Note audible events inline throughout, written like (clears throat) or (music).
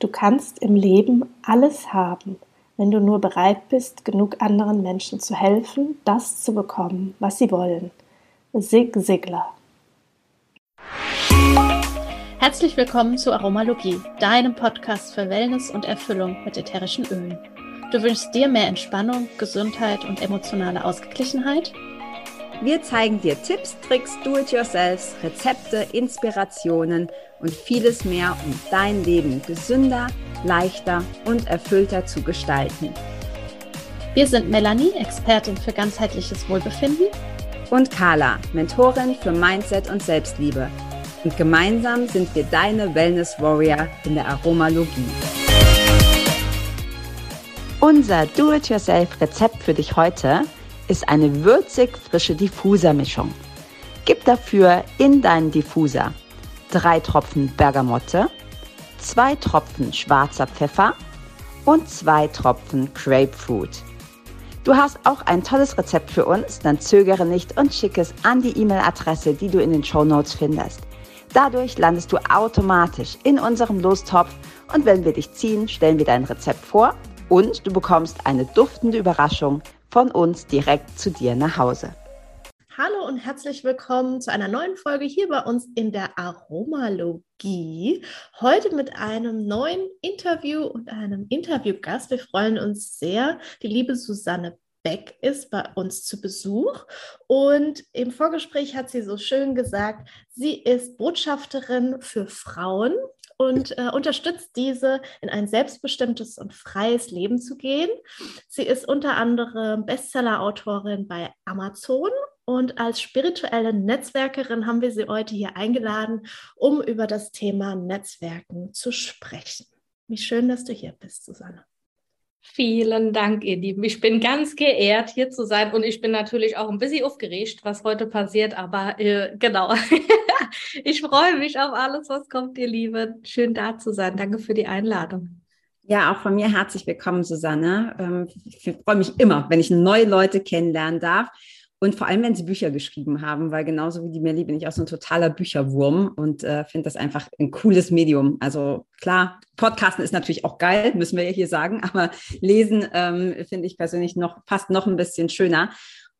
Du kannst im Leben alles haben, wenn du nur bereit bist, genug anderen Menschen zu helfen, das zu bekommen, was sie wollen. Sig Sigler. Herzlich willkommen zu Aromalogie, deinem Podcast für Wellness und Erfüllung mit ätherischen Ölen. Du wünschst dir mehr Entspannung, Gesundheit und emotionale Ausgeglichenheit? Wir zeigen dir Tipps, Tricks, Do-it-yourselfs, Rezepte, Inspirationen und vieles mehr, um dein Leben gesünder, leichter und erfüllter zu gestalten. Wir sind Melanie, Expertin für ganzheitliches Wohlbefinden. Und Carla, Mentorin für Mindset und Selbstliebe. Und gemeinsam sind wir deine Wellness Warrior in der Aromalogie. Unser Do-it-yourself-Rezept für dich heute ist eine würzig frische Diffusermischung. Gib dafür in deinen Diffuser drei Tropfen Bergamotte, zwei Tropfen schwarzer Pfeffer und zwei Tropfen Grapefruit. Du hast auch ein tolles Rezept für uns, dann zögere nicht und schick es an die E-Mail-Adresse, die du in den Show Notes findest. Dadurch landest du automatisch in unserem Lostopf und wenn wir dich ziehen, stellen wir dein Rezept vor und du bekommst eine duftende Überraschung von uns direkt zu dir nach Hause. Hallo und herzlich willkommen zu einer neuen Folge hier bei uns in der Aromalogie. Heute mit einem neuen Interview und einem Interviewgast. Wir freuen uns sehr. Die liebe Susanne Beck ist bei uns zu Besuch und im Vorgespräch hat sie so schön gesagt, sie ist Botschafterin für Frauen und äh, unterstützt diese, in ein selbstbestimmtes und freies Leben zu gehen. Sie ist unter anderem Bestseller-Autorin bei Amazon und als spirituelle Netzwerkerin haben wir sie heute hier eingeladen, um über das Thema Netzwerken zu sprechen. Wie schön, dass du hier bist, Susanne. Vielen Dank, ihr Lieben. Ich bin ganz geehrt, hier zu sein und ich bin natürlich auch ein bisschen aufgeregt, was heute passiert, aber äh, genau. (laughs) ich freue mich auf alles, was kommt, ihr Lieben. Schön da zu sein. Danke für die Einladung. Ja, auch von mir herzlich willkommen, Susanne. Ähm, ich freue mich immer, wenn ich neue Leute kennenlernen darf. Und vor allem, wenn sie Bücher geschrieben haben, weil genauso wie die Melli bin ich auch so ein totaler Bücherwurm und äh, finde das einfach ein cooles Medium. Also klar, Podcasten ist natürlich auch geil, müssen wir ja hier sagen, (laughs) aber lesen ähm, finde ich persönlich noch fast noch ein bisschen schöner.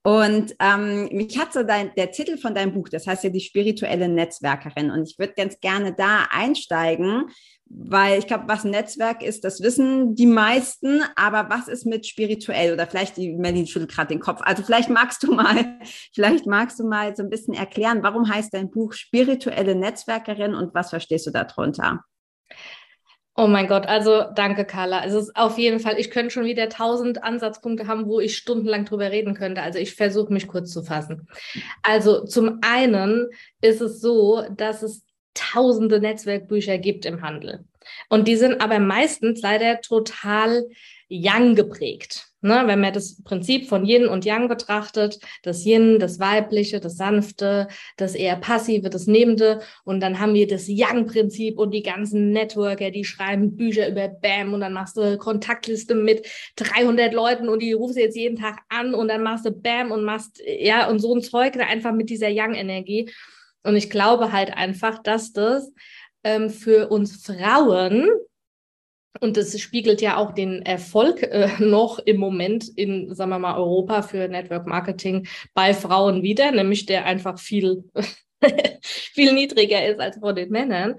Und ähm, mich hat so dein, der Titel von deinem Buch, das heißt ja die spirituelle Netzwerkerin. Und ich würde ganz gerne da einsteigen, weil ich glaube, was ein Netzwerk ist, das wissen die meisten. Aber was ist mit spirituell? Oder vielleicht die Melanie schüttelt gerade den Kopf. Also vielleicht magst du mal, (laughs) vielleicht magst du mal so ein bisschen erklären, warum heißt dein Buch spirituelle Netzwerkerin und was verstehst du darunter? Oh mein Gott, also danke, Carla. Also es ist auf jeden Fall, ich könnte schon wieder tausend Ansatzpunkte haben, wo ich stundenlang drüber reden könnte. Also ich versuche mich kurz zu fassen. Also zum einen ist es so, dass es tausende Netzwerkbücher gibt im Handel. Und die sind aber meistens leider total Yang geprägt. Ne, wenn man das Prinzip von Yin und Yang betrachtet, das Yin, das Weibliche, das Sanfte, das eher Passive, das Nehmende, und dann haben wir das Yang-Prinzip und die ganzen Networker, die schreiben Bücher über BAM und dann machst du Kontaktliste mit 300 Leuten und die rufst du jetzt jeden Tag an und dann machst du BAM und machst, ja, und so ein Zeug einfach mit dieser Yang-Energie. Und ich glaube halt einfach, dass das ähm, für uns Frauen und das spiegelt ja auch den Erfolg äh, (laughs) noch im Moment in, sagen wir mal, Europa für Network Marketing bei Frauen wieder, nämlich der einfach viel, (laughs) viel niedriger ist als von den Männern.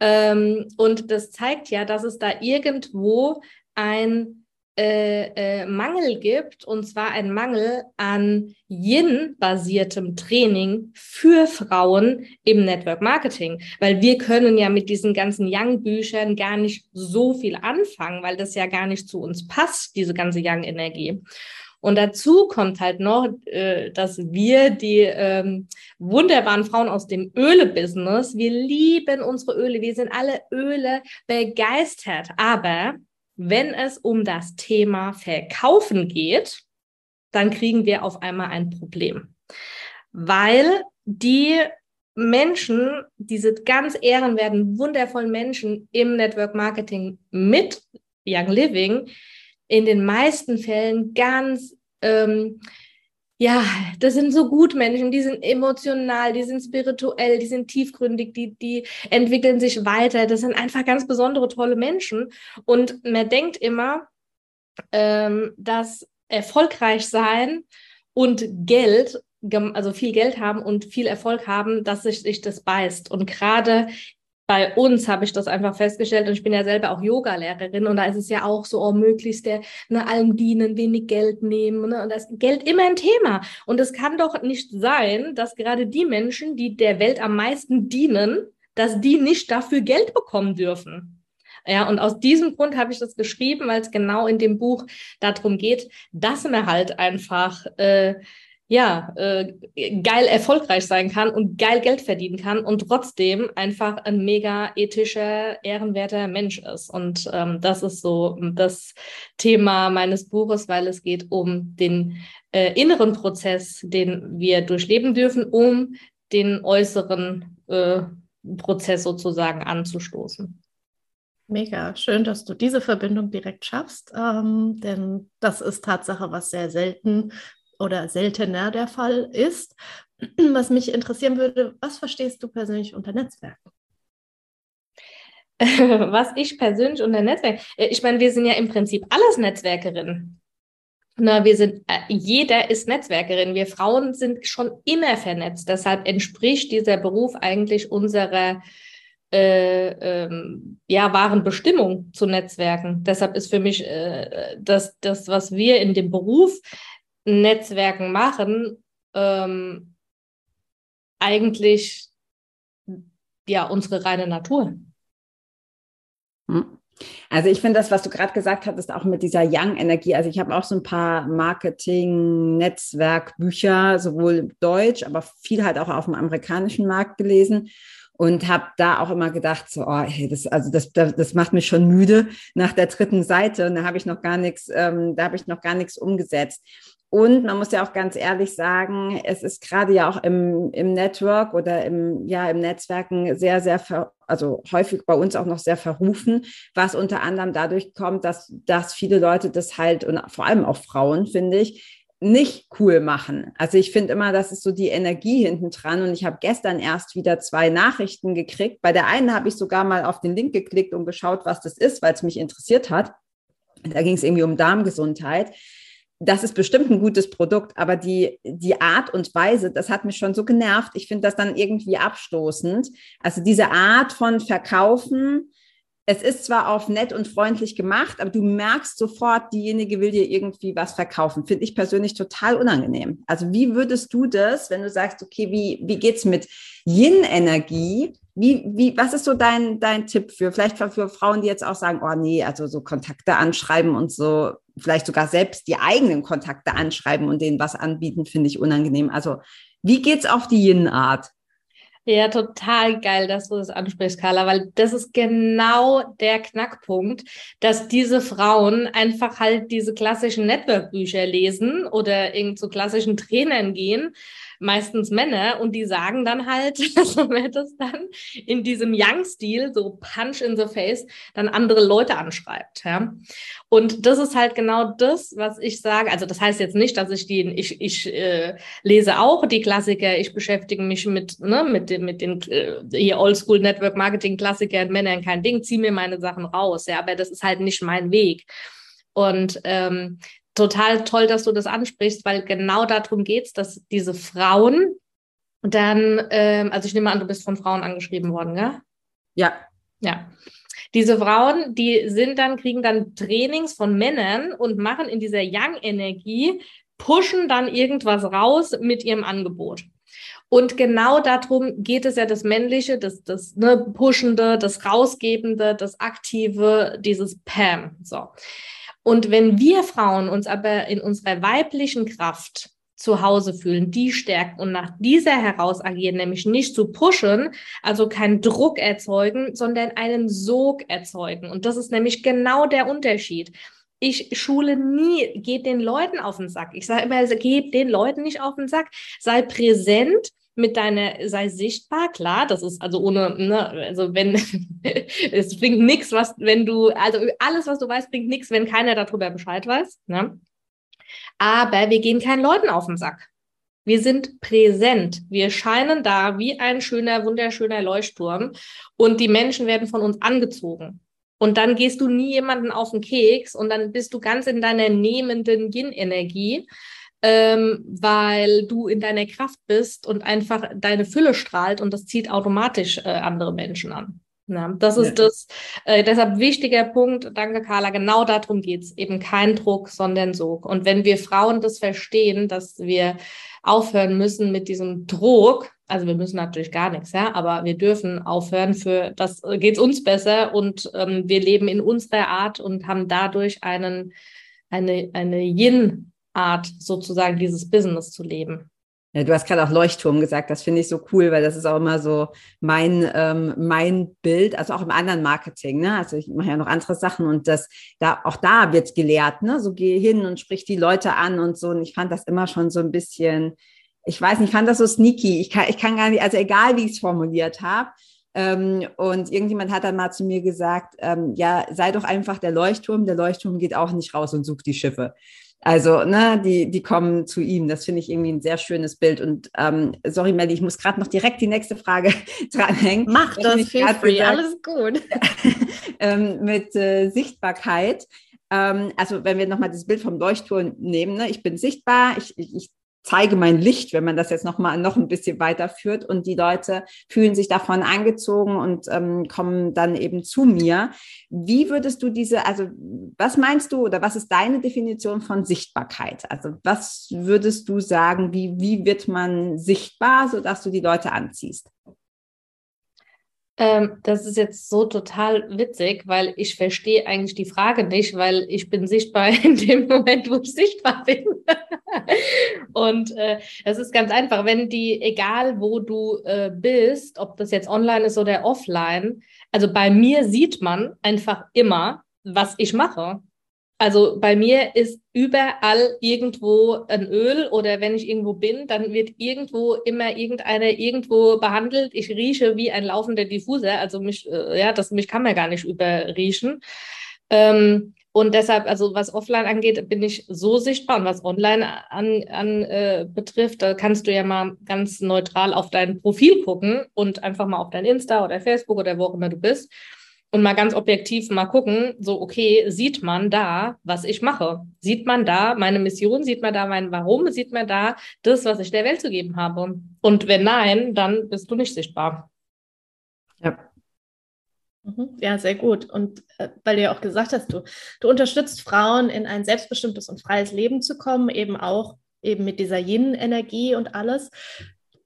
Ähm, und das zeigt ja, dass es da irgendwo ein äh, äh, Mangel gibt, und zwar ein Mangel an Yin-basiertem Training für Frauen im Network Marketing. Weil wir können ja mit diesen ganzen Yang-Büchern gar nicht so viel anfangen, weil das ja gar nicht zu uns passt, diese ganze Yang-Energie. Und dazu kommt halt noch, äh, dass wir die ähm, wunderbaren Frauen aus dem Öle-Business, wir lieben unsere Öle, wir sind alle Öle begeistert, aber wenn es um das Thema Verkaufen geht, dann kriegen wir auf einmal ein Problem. Weil die Menschen, diese ganz ehrenwerten, wundervollen Menschen im Network Marketing mit Young Living in den meisten Fällen ganz ähm, ja, das sind so gut Menschen, die sind emotional, die sind spirituell, die sind tiefgründig, die, die entwickeln sich weiter. Das sind einfach ganz besondere, tolle Menschen. Und man denkt immer, ähm, dass erfolgreich sein und Geld, also viel Geld haben und viel Erfolg haben, dass sich, sich das beißt. Und gerade bei uns habe ich das einfach festgestellt und ich bin ja selber auch Yoga-Lehrerin und da ist es ja auch so, oh, möglichst der ne, allem dienen, wenig Geld nehmen ne, und das Geld immer ein Thema. Und es kann doch nicht sein, dass gerade die Menschen, die der Welt am meisten dienen, dass die nicht dafür Geld bekommen dürfen. Ja, und aus diesem Grund habe ich das geschrieben, weil es genau in dem Buch darum geht, dass man halt einfach äh, ja, äh, geil erfolgreich sein kann und geil Geld verdienen kann und trotzdem einfach ein mega ethischer, ehrenwerter Mensch ist. Und ähm, das ist so das Thema meines Buches, weil es geht um den äh, inneren Prozess, den wir durchleben dürfen, um den äußeren äh, Prozess sozusagen anzustoßen. Mega, schön, dass du diese Verbindung direkt schaffst, ähm, denn das ist Tatsache, was sehr selten oder seltener der Fall ist. (clears throat) Was mich interessieren würde, was verstehst du persönlich unter Netzwerken? (laughs) Was ich persönlich unter Netzwerk, äh, ich meine, wir sind ja im Prinzip alles Netzwerkerinnen. Na, wir sind, äh, jeder ist Netzwerkerin. Wir Frauen sind schon immer vernetzt. Deshalb entspricht dieser Beruf eigentlich unserer äh, ähm, ja, wahren Bestimmung zu Netzwerken. Deshalb ist für mich äh, das, das, was wir in dem Beruf Netzwerken machen, ähm, eigentlich ja unsere reine Natur. Hm. Also ich finde das, was du gerade gesagt hattest, auch mit dieser Young-Energie. Also ich habe auch so ein paar Marketing-Netzwerkbücher, sowohl Deutsch, aber viel halt auch auf dem amerikanischen Markt gelesen und habe da auch immer gedacht, so, oh, hey, das, also das, das, das macht mich schon müde nach der dritten Seite und da habe ich noch gar nichts, ähm, da habe ich noch gar nichts umgesetzt. Und man muss ja auch ganz ehrlich sagen, es ist gerade ja auch im, im Network oder im, ja, im Netzwerken sehr, sehr, ver, also häufig bei uns auch noch sehr verrufen, was unter anderem dadurch kommt, dass, dass viele Leute das halt, und vor allem auch Frauen, finde ich, nicht cool machen. Also ich finde immer, das ist so die Energie hinten dran. Und ich habe gestern erst wieder zwei Nachrichten gekriegt. Bei der einen habe ich sogar mal auf den Link geklickt und geschaut, was das ist, weil es mich interessiert hat. Da ging es irgendwie um Darmgesundheit das ist bestimmt ein gutes Produkt, aber die, die Art und Weise, das hat mich schon so genervt. Ich finde das dann irgendwie abstoßend. Also diese Art von Verkaufen, es ist zwar auf nett und freundlich gemacht, aber du merkst sofort, diejenige will dir irgendwie was verkaufen. Finde ich persönlich total unangenehm. Also wie würdest du das, wenn du sagst, okay, wie, wie geht's mit Yin-Energie? Wie, wie, was ist so dein, dein Tipp für, vielleicht für, Frauen, die jetzt auch sagen, oh nee, also so Kontakte anschreiben und so, vielleicht sogar selbst die eigenen Kontakte anschreiben und denen was anbieten, finde ich unangenehm. Also wie geht's auf die Yin-Art? Ja, total geil, dass du das ansprichst, Carla, weil das ist genau der Knackpunkt, dass diese Frauen einfach halt diese klassischen Network-Bücher lesen oder irgend zu klassischen Trainern gehen meistens Männer, und die sagen dann halt, (laughs) so wird es dann in diesem Young-Stil, so Punch in the Face, dann andere Leute anschreibt. Ja? Und das ist halt genau das, was ich sage. Also das heißt jetzt nicht, dass ich die, ich, ich äh, lese auch die Klassiker, ich beschäftige mich mit, ne, mit, den, mit den äh, Oldschool Network Marketing Klassikern, Männern kein Ding, ziehe mir meine Sachen raus. Ja, aber das ist halt nicht mein Weg. Und ähm, total toll, dass du das ansprichst, weil genau darum geht es, dass diese Frauen dann, ähm, also ich nehme an, du bist von Frauen angeschrieben worden, gell? Ja. Ja. Diese Frauen, die sind dann, kriegen dann Trainings von Männern und machen in dieser Young-Energie, pushen dann irgendwas raus mit ihrem Angebot. Und genau darum geht es ja das Männliche, das, das ne, Pushende, das Rausgebende, das Aktive, dieses Pam. So. Und wenn wir Frauen uns aber in unserer weiblichen Kraft zu Hause fühlen, die stärken und nach dieser heraus agieren, nämlich nicht zu pushen, also keinen Druck erzeugen, sondern einen Sog erzeugen. Und das ist nämlich genau der Unterschied. Ich schule nie, geht den Leuten auf den Sack. Ich sage immer, gib den Leuten nicht auf den Sack. Sei präsent, mit deiner, sei sichtbar, klar, das ist also ohne, ne, also wenn, (laughs) es bringt nichts, was, wenn du, also alles, was du weißt, bringt nichts, wenn keiner darüber Bescheid weiß, ne? Aber wir gehen keinen Leuten auf den Sack. Wir sind präsent. Wir scheinen da wie ein schöner, wunderschöner Leuchtturm und die Menschen werden von uns angezogen. Und dann gehst du nie jemanden auf den Keks und dann bist du ganz in deiner nehmenden Yin-Energie, ähm, weil du in deiner Kraft bist und einfach deine Fülle strahlt und das zieht automatisch äh, andere Menschen an. Ja, das ist ja. das, äh, deshalb wichtiger Punkt, danke Carla, genau darum geht's Eben kein Druck, sondern Sog. Und wenn wir Frauen das verstehen, dass wir aufhören müssen mit diesem Druck, also wir müssen natürlich gar nichts, ja, aber wir dürfen aufhören für, das geht's uns besser und ähm, wir leben in unserer Art und haben dadurch einen, eine, eine Yin-Art sozusagen dieses Business zu leben. Ja, du hast gerade auch Leuchtturm gesagt, das finde ich so cool, weil das ist auch immer so mein, ähm, mein Bild, also auch im anderen Marketing, ne? Also ich mache ja noch andere Sachen und das, da, auch da wird gelehrt, ne? So geh hin und sprich die Leute an und so. Und ich fand das immer schon so ein bisschen, ich weiß nicht, ich fand das so sneaky. Ich kann, ich kann gar nicht, also egal wie ich es formuliert habe. Ähm, und irgendjemand hat dann mal zu mir gesagt, ähm, ja, sei doch einfach der Leuchtturm. Der Leuchtturm geht auch nicht raus und sucht die Schiffe. Also, ne, die, die kommen zu ihm. Das finde ich irgendwie ein sehr schönes Bild. Und ähm, sorry, Melly, ich muss gerade noch direkt die nächste Frage (laughs) dranhängen. Mach das, feel free, gesagt, alles gut. (laughs) ähm, mit äh, Sichtbarkeit. Ähm, also, wenn wir nochmal das Bild vom Leuchtturm nehmen, ne, ich bin sichtbar, ich, ich, ich zeige mein Licht, wenn man das jetzt noch mal noch ein bisschen weiterführt und die Leute fühlen sich davon angezogen und ähm, kommen dann eben zu mir. Wie würdest du diese, also was meinst du oder was ist deine Definition von Sichtbarkeit? Also was würdest du sagen, wie, wie wird man sichtbar, sodass du die Leute anziehst? Ähm, das ist jetzt so total witzig, weil ich verstehe eigentlich die Frage nicht, weil ich bin sichtbar (laughs) in dem Moment, wo ich sichtbar bin. (laughs) und äh, es ist ganz einfach, wenn die, egal wo du äh, bist, ob das jetzt online ist oder offline, also bei mir sieht man einfach immer, was ich mache. Also bei mir ist überall irgendwo ein Öl oder wenn ich irgendwo bin, dann wird irgendwo immer irgendeiner irgendwo behandelt. Ich rieche wie ein laufender Diffuser, also mich, äh, ja, das mich kann man gar nicht überriechen. Ähm, und deshalb, also was offline angeht, bin ich so sichtbar und was online an, an äh, betrifft, da kannst du ja mal ganz neutral auf dein Profil gucken und einfach mal auf dein Insta oder Facebook oder wo auch immer du bist und mal ganz objektiv mal gucken, so, okay, sieht man da, was ich mache? Sieht man da meine Mission? Sieht man da mein Warum? Sieht man da das, was ich der Welt zu geben habe? Und wenn nein, dann bist du nicht sichtbar. Ja. Mhm. Ja, sehr gut. Und äh, weil du ja auch gesagt hast, du, du unterstützt Frauen in ein selbstbestimmtes und freies Leben zu kommen, eben auch eben mit dieser Yin-Energie und alles.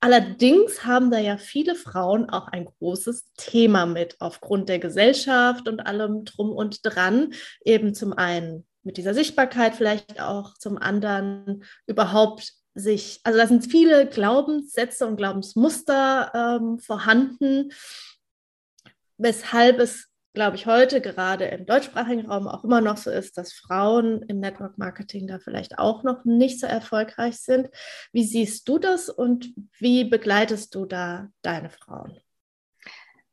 Allerdings haben da ja viele Frauen auch ein großes Thema mit, aufgrund der Gesellschaft und allem drum und dran. Eben zum einen mit dieser Sichtbarkeit, vielleicht auch zum anderen überhaupt sich, also da sind viele Glaubenssätze und Glaubensmuster ähm, vorhanden, weshalb es glaube ich, heute gerade im deutschsprachigen Raum auch immer noch so ist, dass Frauen im Network Marketing da vielleicht auch noch nicht so erfolgreich sind. Wie siehst du das und wie begleitest du da deine Frauen?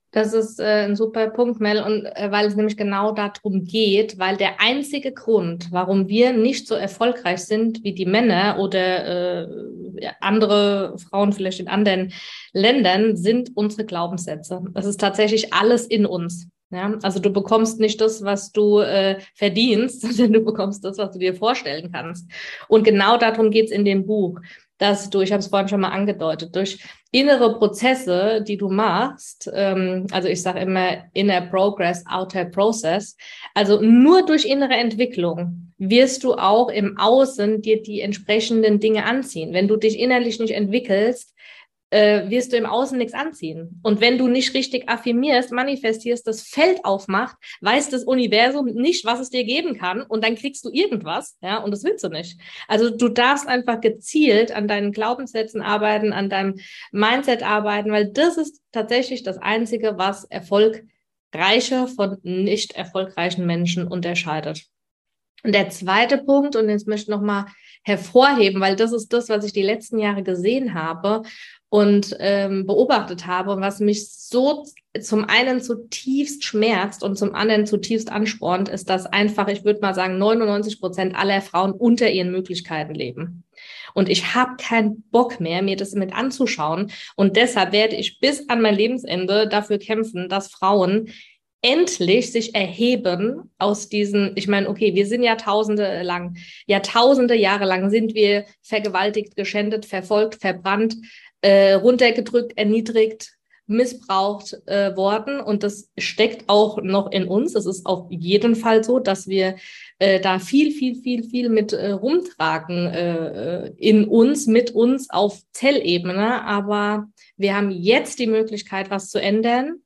Das ist äh, ein super Punkt, Mel, und äh, weil es nämlich genau darum geht, weil der einzige Grund, warum wir nicht so erfolgreich sind wie die Männer oder äh, andere Frauen vielleicht in anderen Ländern, sind unsere Glaubenssätze. Das ist tatsächlich alles in uns. Ja, also du bekommst nicht das, was du äh, verdienst, (laughs) sondern du bekommst das, was du dir vorstellen kannst. Und genau darum geht's in dem Buch, dass du, ich habe es vorhin schon mal angedeutet, durch innere Prozesse, die du machst, ähm, also ich sage immer inner progress, outer process, also nur durch innere Entwicklung wirst du auch im Außen dir die entsprechenden Dinge anziehen. Wenn du dich innerlich nicht entwickelst, äh, wirst du im Außen nichts anziehen. Und wenn du nicht richtig affirmierst, manifestierst, das Feld aufmacht, weiß das Universum nicht, was es dir geben kann und dann kriegst du irgendwas, ja, und das willst du nicht. Also du darfst einfach gezielt an deinen Glaubenssätzen arbeiten, an deinem Mindset arbeiten, weil das ist tatsächlich das Einzige, was erfolgreiche von nicht erfolgreichen Menschen unterscheidet. Und der zweite Punkt, und jetzt möchte ich nochmal hervorheben, weil das ist das, was ich die letzten Jahre gesehen habe und ähm, beobachtet habe und was mich so zum einen zutiefst schmerzt und zum anderen zutiefst anspornt, ist, dass einfach, ich würde mal sagen, 99 Prozent aller Frauen unter ihren Möglichkeiten leben. Und ich habe keinen Bock mehr, mir das mit anzuschauen. Und deshalb werde ich bis an mein Lebensende dafür kämpfen, dass Frauen endlich sich erheben aus diesen, ich meine, okay, wir sind Jahrtausende lang, Jahrtausende Jahre lang sind wir vergewaltigt, geschändet, verfolgt, verbrannt, äh, runtergedrückt, erniedrigt, missbraucht äh, worden und das steckt auch noch in uns. Es ist auf jeden Fall so, dass wir äh, da viel, viel, viel, viel mit äh, rumtragen äh, in uns, mit uns auf Zellebene. Aber wir haben jetzt die Möglichkeit, was zu ändern.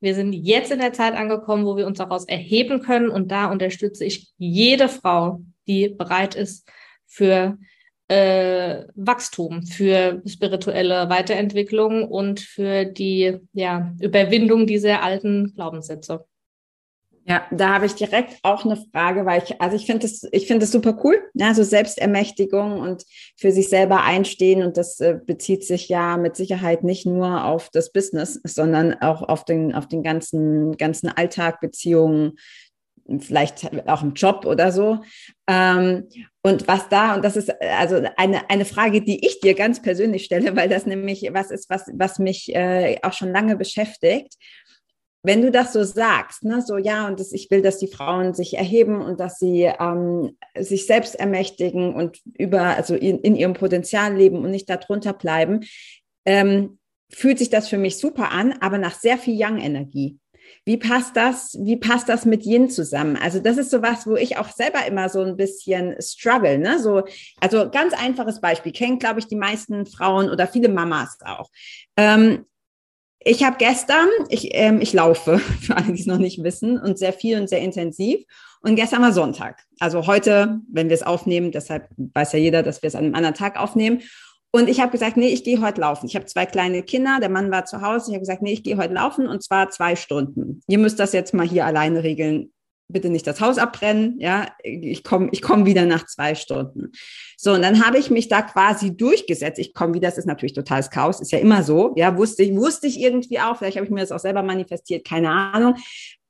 Wir sind jetzt in der Zeit angekommen, wo wir uns daraus erheben können und da unterstütze ich jede Frau, die bereit ist für äh, Wachstum, für spirituelle Weiterentwicklung und für die ja, Überwindung dieser alten Glaubenssätze. Ja, da habe ich direkt auch eine Frage, weil ich, also ich finde das, ich finde das super cool, ja, so Selbstermächtigung und für sich selber einstehen und das äh, bezieht sich ja mit Sicherheit nicht nur auf das Business, sondern auch auf den, auf den ganzen, ganzen Alltag, Beziehungen, vielleicht auch im Job oder so. Ähm, und was da, und das ist also eine, eine Frage, die ich dir ganz persönlich stelle, weil das nämlich was ist, was, was mich äh, auch schon lange beschäftigt. Wenn du das so sagst, ne, so ja, und das, ich will, dass die Frauen sich erheben und dass sie ähm, sich selbst ermächtigen und über, also in, in ihrem Potenzial leben und nicht darunter bleiben, ähm, fühlt sich das für mich super an, aber nach sehr viel Young-Energie. Wie passt das, wie passt das mit Yin zusammen? Also das ist so was, wo ich auch selber immer so ein bisschen struggle, ne? So, also ganz einfaches Beispiel, kennen, glaube ich, die meisten Frauen oder viele Mamas auch. Ähm, ich habe gestern, ich, ähm, ich laufe, (laughs) für alle, die es noch nicht wissen, und sehr viel und sehr intensiv. Und gestern war Sonntag. Also heute, wenn wir es aufnehmen, deshalb weiß ja jeder, dass wir es an einem anderen Tag aufnehmen. Und ich habe gesagt, nee, ich gehe heute laufen. Ich habe zwei kleine Kinder, der Mann war zu Hause. Ich habe gesagt, nee, ich gehe heute laufen und zwar zwei Stunden. Ihr müsst das jetzt mal hier alleine regeln. Bitte nicht das Haus abbrennen, ja. Ich komme ich komm wieder nach zwei Stunden. So, und dann habe ich mich da quasi durchgesetzt. Ich komme wieder, das ist natürlich totales Chaos, ist ja immer so. Ja, wusste ich, wusste ich irgendwie auch. Vielleicht habe ich mir das auch selber manifestiert, keine Ahnung.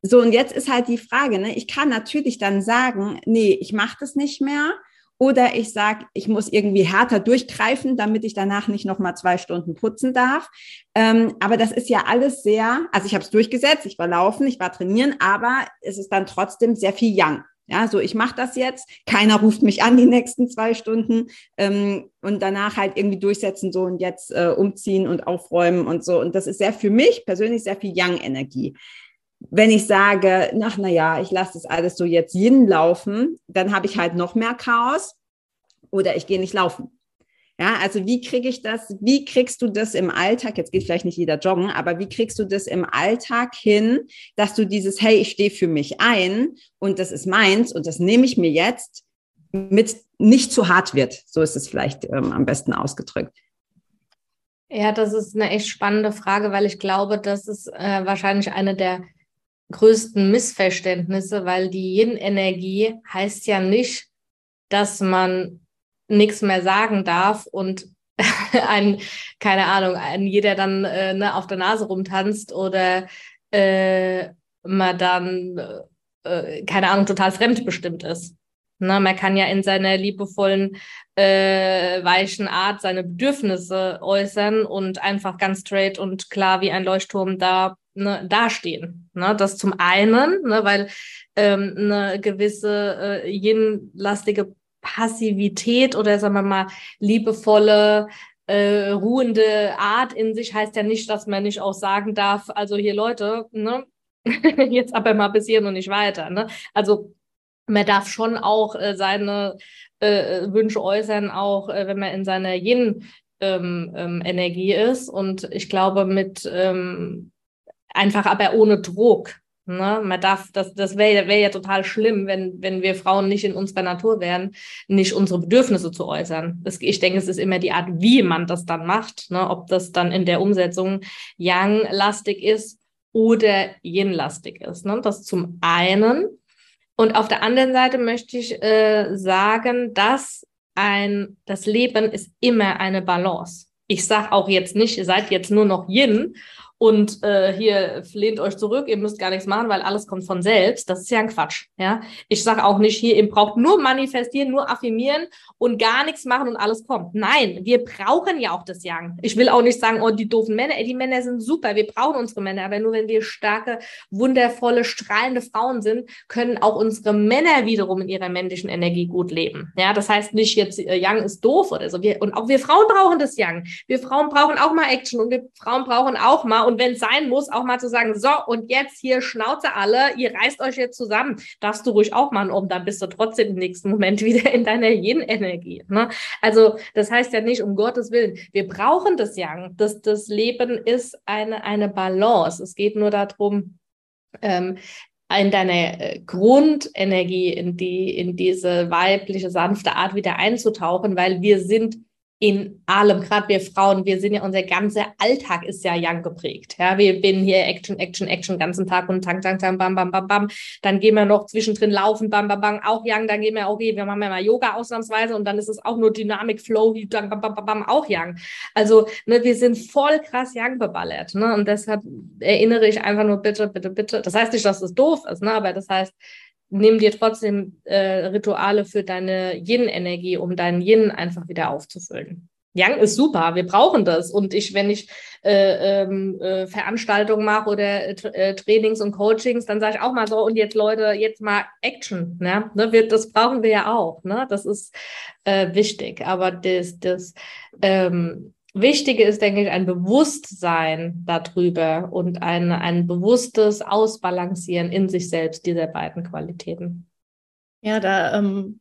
So, und jetzt ist halt die Frage, ne? Ich kann natürlich dann sagen, nee, ich mache das nicht mehr oder ich sage, ich muss irgendwie härter durchgreifen, damit ich danach nicht nochmal zwei Stunden putzen darf. Ähm, aber das ist ja alles sehr, also ich habe es durchgesetzt, ich war laufen, ich war trainieren, aber es ist dann trotzdem sehr viel Young. Ja, so ich mache das jetzt, keiner ruft mich an die nächsten zwei Stunden ähm, und danach halt irgendwie durchsetzen so und jetzt äh, umziehen und aufräumen und so. Und das ist sehr für mich persönlich sehr viel Young-Energie wenn ich sage, ach na ja, ich lasse das alles so jetzt hinlaufen, dann habe ich halt noch mehr Chaos oder ich gehe nicht laufen. Ja, also wie kriege ich das, wie kriegst du das im Alltag, jetzt geht vielleicht nicht jeder joggen, aber wie kriegst du das im Alltag hin, dass du dieses, hey, ich stehe für mich ein und das ist meins und das nehme ich mir jetzt mit nicht zu hart wird. So ist es vielleicht ähm, am besten ausgedrückt. Ja, das ist eine echt spannende Frage, weil ich glaube, das ist äh, wahrscheinlich eine der größten Missverständnisse, weil die Yin-Energie heißt ja nicht, dass man nichts mehr sagen darf und (laughs) ein, keine Ahnung, ein jeder dann äh, ne, auf der Nase rumtanzt oder äh, man dann, äh, keine Ahnung, total fremdbestimmt ist. Ne, man kann ja in seiner liebevollen, äh, weichen Art seine Bedürfnisse äußern und einfach ganz straight und klar wie ein Leuchtturm da ne, dastehen. Ne? Das zum einen, ne, weil ähm, eine gewisse äh, yin-lastige Passivität oder sagen wir mal liebevolle äh, ruhende Art in sich heißt ja nicht, dass man nicht auch sagen darf, also hier Leute, ne, (laughs) jetzt aber mal bis hier und nicht weiter. Ne? Also man darf schon auch äh, seine äh, Wünsche äußern, auch äh, wenn man in seiner Yin ähm, ähm, Energie ist. Und ich glaube, mit ähm, einfach aber ohne Druck. Ne? Man darf, das, das wäre wär ja total schlimm, wenn, wenn wir Frauen nicht in unserer Natur wären, nicht unsere Bedürfnisse zu äußern. Das, ich denke, es ist immer die Art, wie man das dann macht, ne? ob das dann in der Umsetzung Yang-lastig ist oder Yin-lastig ist. Ne? Das zum einen. Und auf der anderen Seite möchte ich äh, sagen, dass ein, das Leben ist immer eine Balance. Ich sage auch jetzt nicht, ihr seid jetzt nur noch Yin und äh, hier lehnt euch zurück, ihr müsst gar nichts machen, weil alles kommt von selbst. Das ist ja ein Quatsch. Ja, ich sage auch nicht hier, ihr braucht nur manifestieren, nur affirmieren und gar nichts machen und alles kommt. Nein, wir brauchen ja auch das Yang. Ich will auch nicht sagen, oh die doofen Männer, ey, die Männer sind super, wir brauchen unsere Männer, aber nur wenn wir starke, wundervolle, strahlende Frauen sind, können auch unsere Männer wiederum in ihrer männlichen Energie gut leben. Ja, das heißt nicht jetzt äh, Yang ist doof oder so. Wir, und auch wir Frauen brauchen das Yang. Wir Frauen brauchen auch mal Action und wir Frauen brauchen auch mal und wenn es sein muss, auch mal zu sagen, so, und jetzt hier Schnauze alle, ihr reißt euch jetzt zusammen, darfst du ruhig auch machen, um dann bist du trotzdem im nächsten Moment (laughs) wieder in deiner Yin-Energie. Ne? Also das heißt ja nicht, um Gottes Willen, wir brauchen das Yang. Das, das Leben ist eine, eine Balance. Es geht nur darum, ähm, in deine äh, Grundenergie, in die, in diese weibliche, sanfte Art wieder einzutauchen, weil wir sind in allem, gerade wir Frauen, wir sind ja, unser ganzer Alltag ist ja Young geprägt. Ja, wir bin hier Action, Action, Action, ganzen Tag und Tang, Tang, Tang, bam, bam, bam, bam. Dann gehen wir noch zwischendrin laufen, bam, bam, bam, auch Young. Dann gehen wir, okay, wir machen ja mal Yoga ausnahmsweise und dann ist es auch nur Dynamik, Flow, bam, bam, bam, bam, auch Young. Also, ne, wir sind voll krass Young beballert, ne, und deshalb erinnere ich einfach nur bitte, bitte, bitte. Das heißt nicht, dass es doof ist, ne, aber das heißt, nimm dir trotzdem äh, Rituale für deine Yin-Energie, um deinen Yin einfach wieder aufzufüllen. Yang ist super, wir brauchen das. Und ich, wenn ich äh, ähm, äh, Veranstaltungen mache oder äh, Trainings und Coachings, dann sage ich auch mal so, und jetzt Leute, jetzt mal Action. Ne? ne wir, das brauchen wir ja auch. Ne? Das ist äh, wichtig. Aber das, das ähm, Wichtige ist, denke ich, ein Bewusstsein darüber und ein, ein bewusstes Ausbalancieren in sich selbst dieser beiden Qualitäten. Ja, da ähm,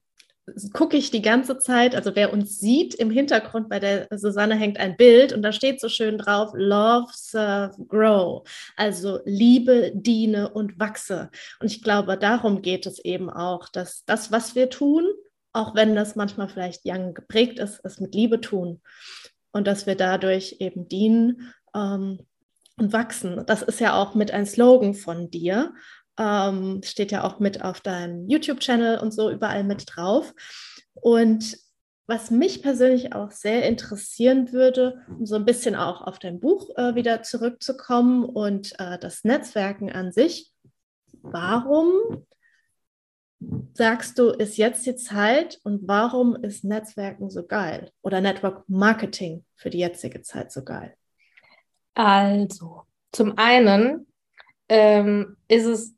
gucke ich die ganze Zeit, also wer uns sieht, im Hintergrund bei der Susanne hängt ein Bild und da steht so schön drauf, Love, Serve, Grow. Also liebe, diene und wachse. Und ich glaube, darum geht es eben auch, dass das, was wir tun, auch wenn das manchmal vielleicht young geprägt ist, es mit Liebe tun und dass wir dadurch eben dienen ähm, und wachsen. Das ist ja auch mit ein Slogan von dir. Ähm, steht ja auch mit auf deinem YouTube-Channel und so überall mit drauf. Und was mich persönlich auch sehr interessieren würde, um so ein bisschen auch auf dein Buch äh, wieder zurückzukommen und äh, das Netzwerken an sich. Warum sagst du, ist jetzt die Zeit und warum ist Netzwerken so geil oder Network Marketing für die jetzige Zeit so geil? Also, zum einen ähm, ist es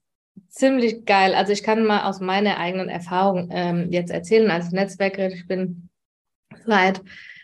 ziemlich geil. Also ich kann mal aus meiner eigenen Erfahrung ähm, jetzt erzählen als Netzwerkerin. Ich bin seit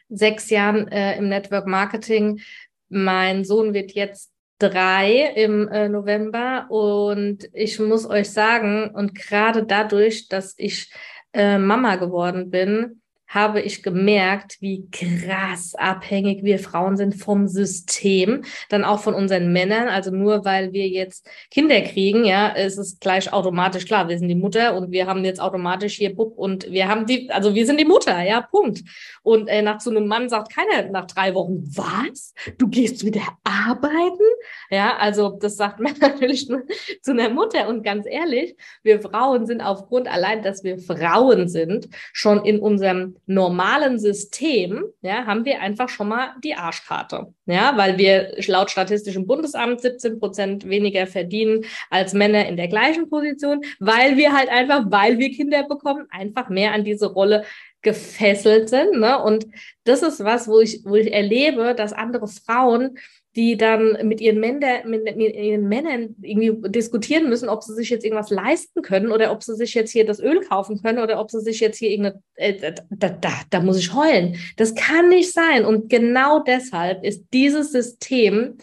sechs Jahren äh, im Network Marketing. Mein Sohn wird jetzt drei im äh, November. Und ich muss euch sagen, und gerade dadurch, dass ich äh, Mama geworden bin, habe ich gemerkt, wie krass abhängig wir Frauen sind vom System, dann auch von unseren Männern. Also nur weil wir jetzt Kinder kriegen, ja, ist es gleich automatisch klar, wir sind die Mutter und wir haben jetzt automatisch hier Bub und wir haben die, also wir sind die Mutter, ja, Punkt. Und äh, nach so einem Mann sagt keiner nach drei Wochen, was? Du gehst wieder arbeiten? Ja, also das sagt man (laughs) natürlich nur zu einer Mutter. Und ganz ehrlich, wir Frauen sind aufgrund allein, dass wir Frauen sind, schon in unserem normalen System, ja, haben wir einfach schon mal die Arschkarte. Ja, weil wir laut Statistischem Bundesamt 17 Prozent weniger verdienen als Männer in der gleichen Position, weil wir halt einfach, weil wir Kinder bekommen, einfach mehr an diese Rolle gefesselt sind. Ne? Und das ist was, wo ich, wo ich erlebe, dass andere Frauen die dann mit ihren, Männern, mit, mit, ihren Männern irgendwie diskutieren müssen, ob sie sich jetzt irgendwas leisten können oder ob sie sich jetzt hier das Öl kaufen können oder ob sie sich jetzt hier irgendeine, äh, da, da, da muss ich heulen. Das kann nicht sein. Und genau deshalb ist dieses System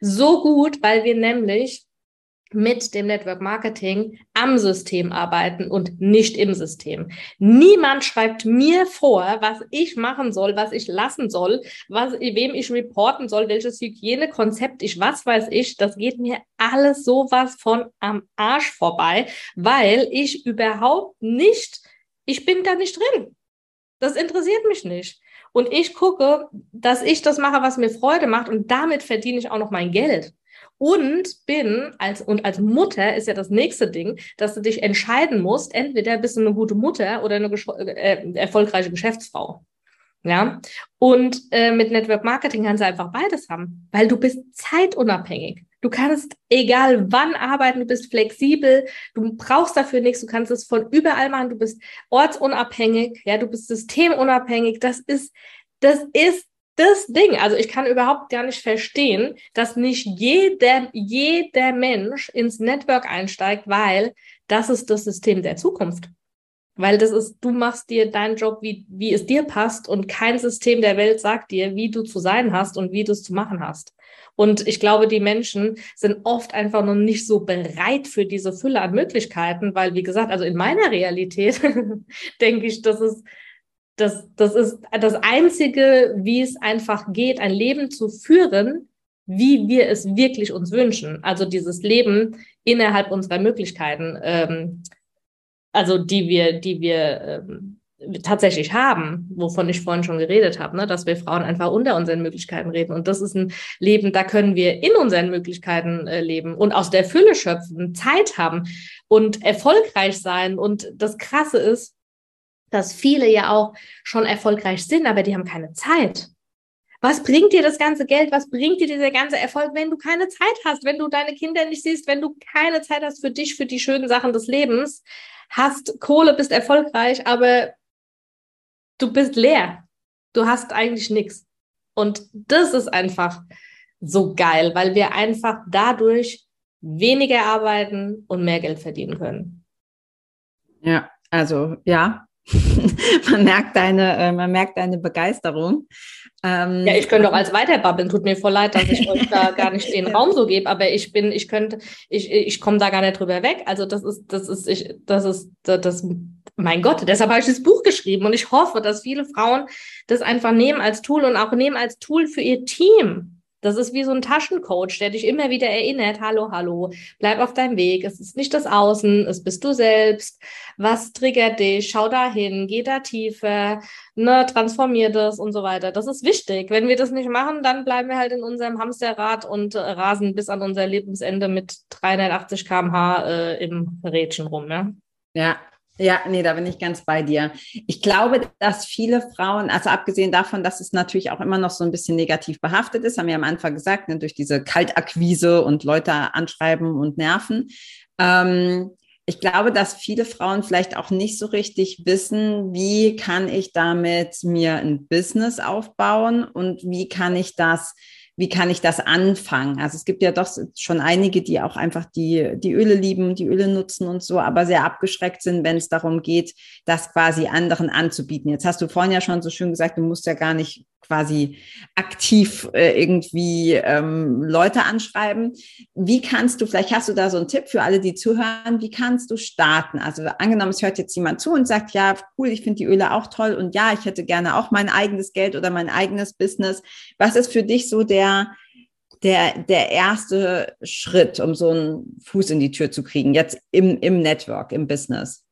so gut, weil wir nämlich mit dem Network Marketing am System arbeiten und nicht im System. Niemand schreibt mir vor, was ich machen soll, was ich lassen soll, was, wem ich reporten soll, welches Hygienekonzept ich, was weiß ich. Das geht mir alles sowas von am Arsch vorbei, weil ich überhaupt nicht, ich bin da nicht drin. Das interessiert mich nicht. Und ich gucke, dass ich das mache, was mir Freude macht und damit verdiene ich auch noch mein Geld und bin als und als Mutter ist ja das nächste Ding, dass du dich entscheiden musst, entweder bist du eine gute Mutter oder eine äh, erfolgreiche Geschäftsfrau. Ja, und äh, mit Network Marketing kannst du einfach beides haben, weil du bist zeitunabhängig. Du kannst egal wann arbeiten, du bist flexibel, du brauchst dafür nichts, du kannst es von überall machen, du bist ortsunabhängig, ja, du bist systemunabhängig. Das ist, das ist das Ding. Also ich kann überhaupt gar nicht verstehen, dass nicht jeder, jeder Mensch ins Network einsteigt, weil das ist das System der Zukunft. Weil das ist, du machst dir deinen Job, wie, wie es dir passt und kein System der Welt sagt dir, wie du zu sein hast und wie du es zu machen hast. Und ich glaube, die Menschen sind oft einfach noch nicht so bereit für diese Fülle an Möglichkeiten, weil, wie gesagt, also in meiner Realität (laughs) denke ich, das ist, das, das ist das Einzige, wie es einfach geht, ein Leben zu führen, wie wir es wirklich uns wünschen. Also dieses Leben innerhalb unserer Möglichkeiten. Ähm, also die wir, die wir ähm, tatsächlich haben, wovon ich vorhin schon geredet habe, ne, dass wir Frauen einfach unter unseren Möglichkeiten reden. Und das ist ein Leben, da können wir in unseren Möglichkeiten äh, leben und aus der Fülle schöpfen, Zeit haben und erfolgreich sein. Und das Krasse ist, dass viele ja auch schon erfolgreich sind, aber die haben keine Zeit. Was bringt dir das ganze Geld? Was bringt dir dieser ganze Erfolg, wenn du keine Zeit hast, wenn du deine Kinder nicht siehst, wenn du keine Zeit hast für dich, für die schönen Sachen des Lebens? hast Kohle, bist erfolgreich, aber du bist leer. Du hast eigentlich nichts. Und das ist einfach so geil, weil wir einfach dadurch weniger arbeiten und mehr Geld verdienen können. Ja, also ja, (laughs) man merkt deine, äh, man merkt deine Begeisterung. Ähm, ja, ich könnte auch als weiterbabbeln. Tut mir voll leid, dass ich euch da gar nicht den (laughs) Raum so gebe, aber ich bin, ich könnte, ich, ich komme da gar nicht drüber weg. Also das ist, das ist, ich, das ist, das, das mein Gott, deshalb habe ich das Buch geschrieben und ich hoffe, dass viele Frauen das einfach nehmen als Tool und auch nehmen als Tool für ihr Team. Das ist wie so ein Taschencoach, der dich immer wieder erinnert, hallo, hallo, bleib auf deinem Weg. Es ist nicht das Außen, es bist du selbst. Was triggert dich? Schau dahin, geh da tiefer, ne, transformier das und so weiter. Das ist wichtig. Wenn wir das nicht machen, dann bleiben wir halt in unserem Hamsterrad und äh, rasen bis an unser Lebensende mit 380 kmh äh, im Rädchen rum. Ja? Ja, ja, nee, da bin ich ganz bei dir. Ich glaube, dass viele Frauen, also abgesehen davon, dass es natürlich auch immer noch so ein bisschen negativ behaftet ist, haben wir am Anfang gesagt, ne, durch diese Kaltakquise und Leute anschreiben und nerven. Ähm, ich glaube, dass viele Frauen vielleicht auch nicht so richtig wissen, wie kann ich damit mir ein Business aufbauen und wie kann ich das wie kann ich das anfangen? Also es gibt ja doch schon einige, die auch einfach die, die Öle lieben, die Öle nutzen und so, aber sehr abgeschreckt sind, wenn es darum geht, das quasi anderen anzubieten. Jetzt hast du vorhin ja schon so schön gesagt, du musst ja gar nicht quasi aktiv äh, irgendwie ähm, Leute anschreiben. Wie kannst du, vielleicht hast du da so einen Tipp für alle, die zuhören, wie kannst du starten? Also angenommen, es hört jetzt jemand zu und sagt, ja, cool, ich finde die Öle auch toll und ja, ich hätte gerne auch mein eigenes Geld oder mein eigenes Business. Was ist für dich so der, der, der erste Schritt, um so einen Fuß in die Tür zu kriegen, jetzt im, im Network, im Business?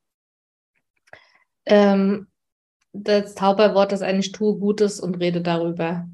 Ähm, das Zauberwort ist eigentlich tu Gutes und rede darüber.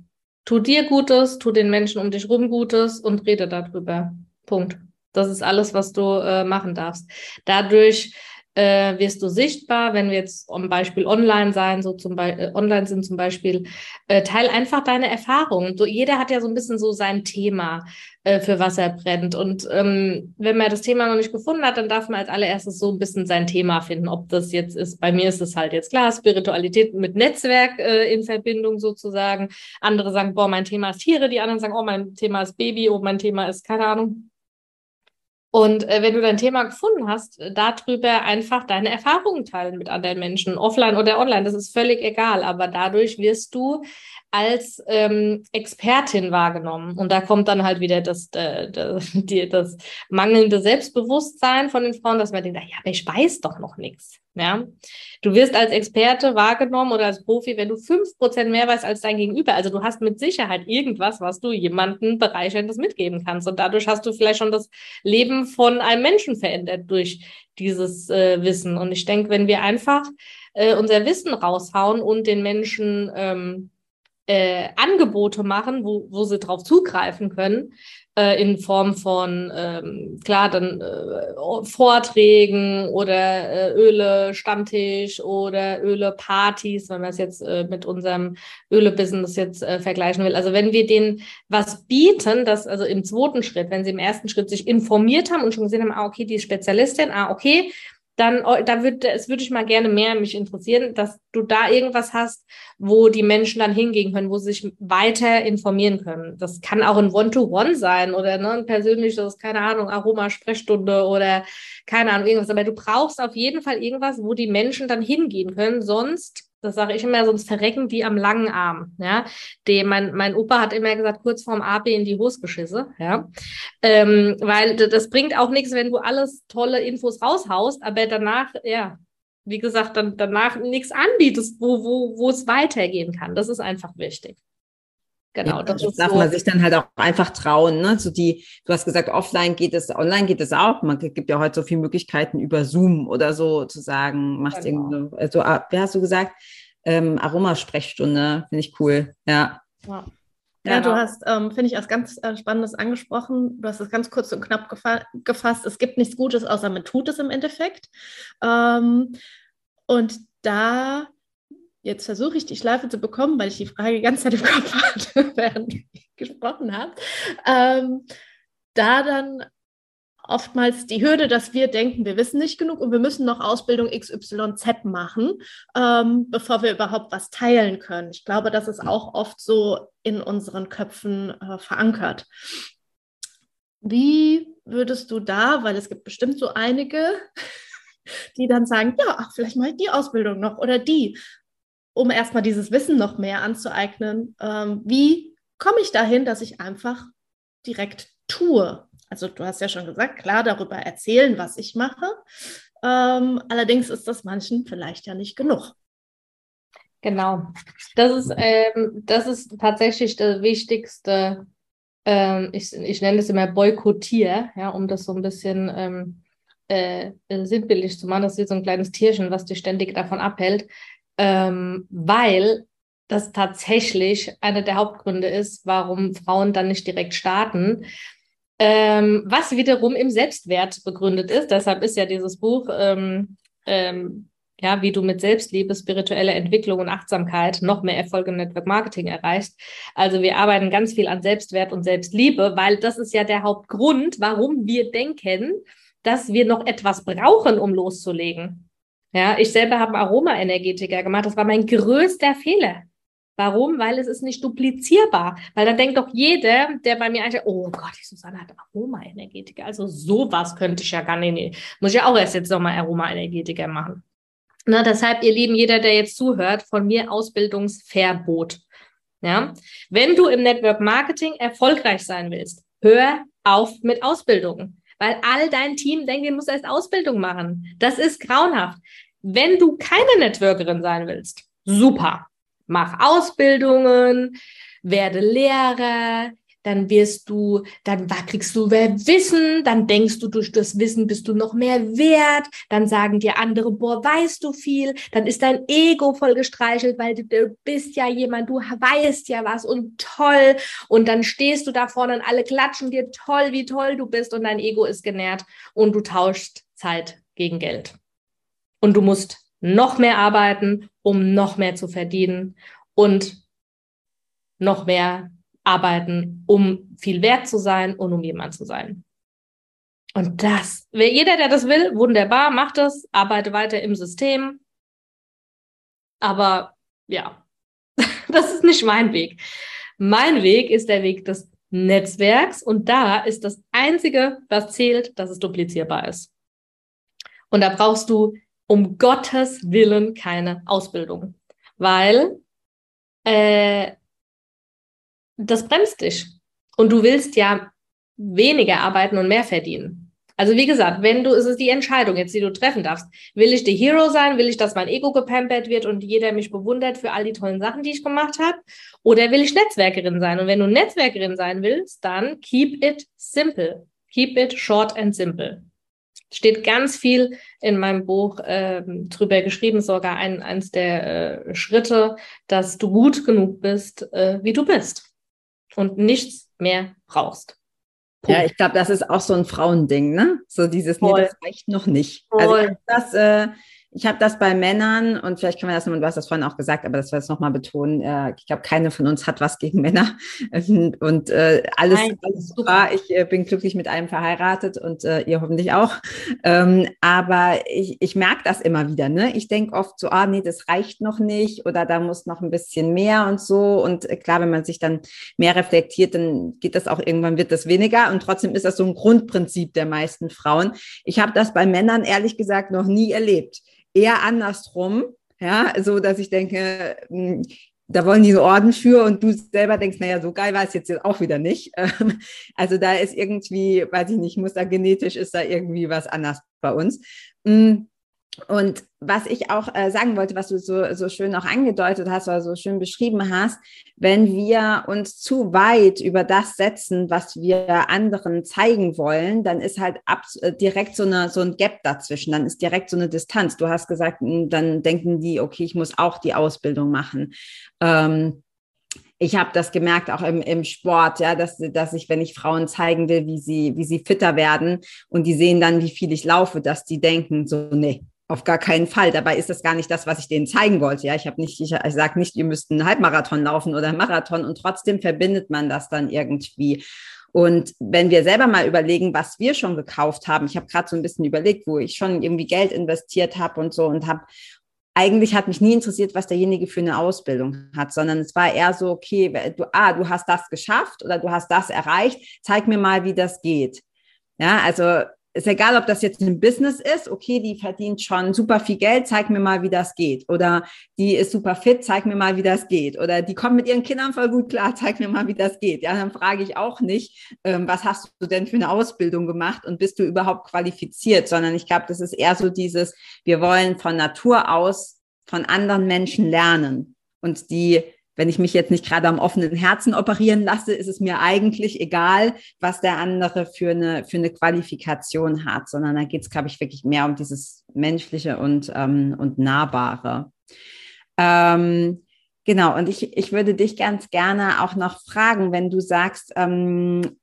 Tu dir Gutes, tu den Menschen um dich rum Gutes und rede darüber. Punkt. Das ist alles, was du äh, machen darfst. Dadurch äh, wirst du sichtbar, wenn wir jetzt zum Beispiel online sein, so zum Beispiel äh, online sind zum Beispiel, äh, teil einfach deine Erfahrungen. So, jeder hat ja so ein bisschen so sein Thema, äh, für was er brennt. Und ähm, wenn man das Thema noch nicht gefunden hat, dann darf man als allererstes so ein bisschen sein Thema finden. Ob das jetzt ist, bei mir ist es halt jetzt klar, Spiritualität mit Netzwerk äh, in Verbindung sozusagen. Andere sagen, boah, mein Thema ist Tiere, die anderen sagen, oh, mein Thema ist Baby, oh, mein Thema ist, keine Ahnung, und äh, wenn du dein Thema gefunden hast, äh, darüber einfach deine Erfahrungen teilen mit anderen Menschen, offline oder online, das ist völlig egal. Aber dadurch wirst du als ähm, Expertin wahrgenommen. Und da kommt dann halt wieder das, äh, das, (laughs) die, das mangelnde Selbstbewusstsein von den Frauen, dass man denkt, ja, aber ich weiß doch noch nichts. Ja, du wirst als Experte wahrgenommen oder als Profi, wenn du fünf Prozent mehr weißt als dein Gegenüber. Also du hast mit Sicherheit irgendwas, was du jemandem bereicherndes mitgeben kannst. Und dadurch hast du vielleicht schon das Leben von einem Menschen verändert durch dieses äh, Wissen. Und ich denke, wenn wir einfach äh, unser Wissen raushauen und den Menschen ähm, äh, Angebote machen, wo, wo sie drauf zugreifen können, äh, in Form von, ähm, klar, dann äh, Vorträgen oder äh, Öle-Stammtisch oder Öle-Partys, wenn man es jetzt äh, mit unserem Öle-Business jetzt äh, vergleichen will. Also wenn wir denen was bieten, das also im zweiten Schritt, wenn sie im ersten Schritt sich informiert haben und schon gesehen haben, ah, okay, die ist Spezialistin, ah, okay, dann oh, da würde es würde ich mal gerne mehr mich interessieren, dass du da irgendwas hast, wo die Menschen dann hingehen können, wo sie sich weiter informieren können. Das kann auch ein One-to-One sein oder ne, ein persönliches, keine Ahnung, Aroma-Sprechstunde oder keine Ahnung, irgendwas. Aber du brauchst auf jeden Fall irgendwas, wo die Menschen dann hingehen können. Sonst das sage ich immer, sonst verrecken die am langen Arm. Ja, die, mein, mein Opa hat immer gesagt, kurz vorm AB in die Hose geschisse. Ja, ähm, weil das bringt auch nichts, wenn du alles tolle Infos raushaust, aber danach, ja, wie gesagt, dann danach nichts anbietest, wo, wo, wo es weitergehen kann. Das ist einfach wichtig. Genau, ja, das, das darf so. man sich dann halt auch einfach trauen. Ne? So die, du hast gesagt, offline geht es, online geht es auch. Man gibt ja heute so viele Möglichkeiten über Zoom oder so zu sagen, machst genau. irgendwie, also ah, wie hast du gesagt, ähm, Aromasprechstunde, finde ich cool. Ja. ja. Ja, du hast, ähm, finde ich, als ganz äh, Spannendes angesprochen. Du hast es ganz kurz und knapp gefa gefasst. Es gibt nichts Gutes, außer man tut es im Endeffekt. Ähm, und da Jetzt versuche ich die Schleife zu bekommen, weil ich die Frage die ganze Zeit im Kopf hatte, (laughs) während ich gesprochen habe. Ähm, da dann oftmals die Hürde, dass wir denken, wir wissen nicht genug und wir müssen noch Ausbildung XYZ machen, ähm, bevor wir überhaupt was teilen können. Ich glaube, das ist auch oft so in unseren Köpfen äh, verankert. Wie würdest du da, weil es gibt bestimmt so einige, (laughs) die dann sagen, ja, ach, vielleicht mache ich die Ausbildung noch oder die um erstmal dieses Wissen noch mehr anzueignen. Ähm, wie komme ich dahin, dass ich einfach direkt tue? Also du hast ja schon gesagt, klar darüber erzählen, was ich mache. Ähm, allerdings ist das manchen vielleicht ja nicht genug. Genau. Das ist, ähm, das ist tatsächlich das Wichtigste. Ähm, ich, ich nenne es immer Boykottier, ja, um das so ein bisschen ähm, äh, sinnbildlich zu machen. Das ist so ein kleines Tierchen, was dich ständig davon abhält ähm, weil das tatsächlich einer der Hauptgründe ist, warum Frauen dann nicht direkt starten. Ähm, was wiederum im Selbstwert begründet ist. Deshalb ist ja dieses Buch, ähm, ähm, ja, wie du mit Selbstliebe, spirituelle Entwicklung und Achtsamkeit noch mehr Erfolg im Network Marketing erreichst. Also wir arbeiten ganz viel an Selbstwert und Selbstliebe, weil das ist ja der Hauptgrund, warum wir denken, dass wir noch etwas brauchen, um loszulegen. Ja, ich selber habe Aroma-Energetiker gemacht. Das war mein größter Fehler. Warum? Weil es ist nicht duplizierbar. Weil dann denkt doch jeder, der bei mir einsteigt, oh Gott, die Susanne hat Aroma-Energetiker. Also sowas könnte ich ja gar nicht. Muss ich ja auch erst jetzt nochmal Aroma-Energetiker machen. Na, deshalb, ihr Lieben, jeder, der jetzt zuhört, von mir Ausbildungsverbot. Ja, wenn du im Network Marketing erfolgreich sein willst, hör auf mit Ausbildungen weil all dein Team denkt, du musst erst Ausbildung machen. Das ist grauenhaft. Wenn du keine Networkerin sein willst, super. Mach Ausbildungen, werde Lehrer, dann wirst du, dann kriegst du mehr Wissen, dann denkst du, durch das Wissen bist du noch mehr wert, dann sagen dir andere, boah, weißt du viel, dann ist dein Ego voll gestreichelt, weil du, du bist ja jemand, du weißt ja was und toll und dann stehst du da vorne und alle klatschen dir toll, wie toll du bist und dein Ego ist genährt und du tauschst Zeit gegen Geld. Und du musst noch mehr arbeiten, um noch mehr zu verdienen und noch mehr arbeiten, um viel wert zu sein und um jemand zu sein. Und das, wer jeder, der das will, wunderbar, macht das, arbeite weiter im System. Aber ja, (laughs) das ist nicht mein Weg. Mein Weg ist der Weg des Netzwerks und da ist das Einzige, was zählt, dass es duplizierbar ist. Und da brauchst du um Gottes Willen keine Ausbildung, weil äh, das bremst dich. Und du willst ja weniger arbeiten und mehr verdienen. Also wie gesagt, wenn du, es ist die Entscheidung jetzt, die du treffen darfst. Will ich der Hero sein? Will ich, dass mein Ego gepampert wird und jeder mich bewundert für all die tollen Sachen, die ich gemacht habe? Oder will ich Netzwerkerin sein? Und wenn du Netzwerkerin sein willst, dann keep it simple. Keep it short and simple. Steht ganz viel in meinem Buch äh, drüber geschrieben, sogar ein, eins der äh, Schritte, dass du gut genug bist, äh, wie du bist und nichts mehr brauchst. Punkt. Ja, ich glaube, das ist auch so ein Frauending, ne? So dieses, Voll. nee, das reicht noch nicht. Also Voll. Also das, äh, ich habe das bei Männern und vielleicht können wir das, du hast das vorhin auch gesagt, aber das wir es nochmal betonen. Äh, ich glaube, keine von uns hat was gegen Männer (laughs) und äh, alles, Nein, alles super. Ich äh, bin glücklich mit einem verheiratet und äh, ihr hoffentlich auch. Ähm, aber ich, ich merke das immer wieder. Ne? Ich denke oft so, ah nee, das reicht noch nicht oder da muss noch ein bisschen mehr und so. Und äh, klar, wenn man sich dann mehr reflektiert, dann geht das auch irgendwann wird das weniger. Und trotzdem ist das so ein Grundprinzip der meisten Frauen. Ich habe das bei Männern ehrlich gesagt noch nie erlebt eher andersrum, ja, so dass ich denke, hm, da wollen die einen Orden für und du selber denkst, naja, so geil war es jetzt auch wieder nicht. (laughs) Ähm, also da ist irgendwie, weiß ich nicht, muss da genetisch ist da irgendwie was anders bei uns. Hm, und was ich auch äh, sagen wollte, was du so, so schön auch angedeutet hast oder so schön beschrieben hast, wenn wir uns zu weit über das setzen, was wir anderen zeigen wollen, dann ist halt ab, äh, direkt so, eine, so ein Gap dazwischen, dann ist direkt so eine Distanz. Du hast gesagt, hm, dann denken die, okay, ich muss auch die Ausbildung machen. Ähm, ich habe das gemerkt auch im, im Sport, ja, dass, dass ich, wenn ich Frauen zeigen will, wie sie, wie sie fitter werden und die sehen dann, wie viel ich laufe, dass die denken, so, nee, auf gar keinen Fall. Dabei ist das gar nicht das, was ich denen zeigen wollte. Ja, ich habe nicht, ich, sage nicht, ihr müsst einen Halbmarathon laufen oder einen Marathon und trotzdem verbindet man das dann irgendwie. Und wenn wir selber mal überlegen, was wir schon gekauft haben, ich habe gerade so ein bisschen überlegt, wo ich schon irgendwie Geld investiert habe und so und habe eigentlich hat mich nie interessiert, was derjenige für eine Ausbildung hat, sondern es war eher so, okay, du, ah, du hast das geschafft oder du hast das erreicht, zeig mir mal, wie das geht. Ja, also ist egal, ob das jetzt ein Business ist, okay, die verdient schon super viel Geld, zeig mir mal, wie das geht. Oder die ist super fit, zeig mir mal, wie das geht. Oder die kommt mit ihren Kindern voll gut klar, (laughs) zeig mir mal, wie das geht. Ja, dann frage ich auch nicht, ähm, was hast du denn für eine Ausbildung gemacht und bist du überhaupt qualifiziert, sondern ich glaube, das ist eher so dieses, wir wollen von Natur aus von anderen Menschen lernen und die wenn ich mich jetzt nicht gerade am offenen Herzen operieren lasse, ist es mir eigentlich egal, was der andere für eine, für eine Qualifikation hat, sondern da geht es, glaube ich, wirklich mehr um dieses Menschliche und, ähm, und Nahbare. Ähm, genau, und ich, ich würde dich ganz gerne auch noch fragen, wenn du sagst, ähm,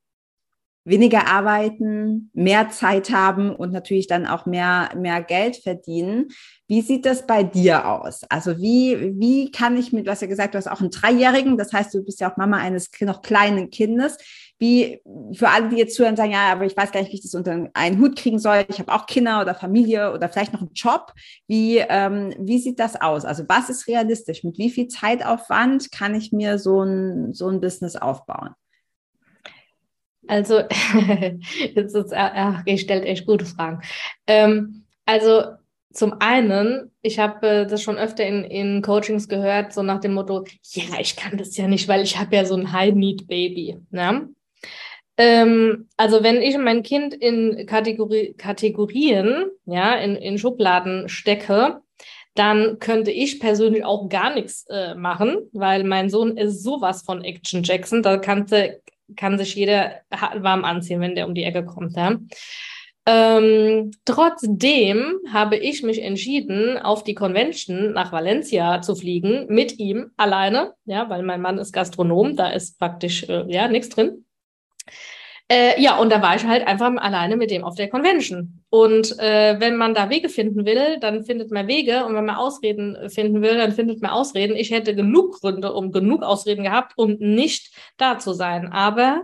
weniger arbeiten, mehr Zeit haben und natürlich dann auch mehr, mehr Geld verdienen. Wie sieht das bei dir aus? Also wie, wie kann ich mit, hast ja gesagt, du hast auch einen Dreijährigen, das heißt, du bist ja auch Mama eines noch kleinen Kindes. Wie, für alle, die jetzt zuhören, sagen, ja, aber ich weiß gar nicht, wie ich das unter einen Hut kriegen soll. Ich habe auch Kinder oder Familie oder vielleicht noch einen Job. Wie, ähm, wie sieht das aus? Also was ist realistisch? Mit wie viel Zeitaufwand kann ich mir so ein, so ein Business aufbauen? Also, (laughs) jetzt ist, ach, ihr stellt echt gute Fragen. Ähm, also, zum einen, ich habe äh, das schon öfter in, in Coachings gehört, so nach dem Motto, ja, ich kann das ja nicht, weil ich habe ja so ein High-Need-Baby. Ne? Ähm, also wenn ich mein Kind in Kategori Kategorien, ja, in, in Schubladen stecke, dann könnte ich persönlich auch gar nichts äh, machen, weil mein Sohn ist sowas von Action Jackson. Da kannte, kann sich jeder warm anziehen, wenn der um die Ecke kommt. Ja? Ähm, trotzdem habe ich mich entschieden, auf die Convention nach Valencia zu fliegen, mit ihm alleine, ja, weil mein Mann ist Gastronom, da ist praktisch äh, ja nichts drin. Äh, ja, und da war ich halt einfach alleine mit dem auf der Convention. Und äh, wenn man da Wege finden will, dann findet man Wege. Und wenn man Ausreden finden will, dann findet man Ausreden. Ich hätte genug Gründe, um genug Ausreden gehabt, um nicht da zu sein. Aber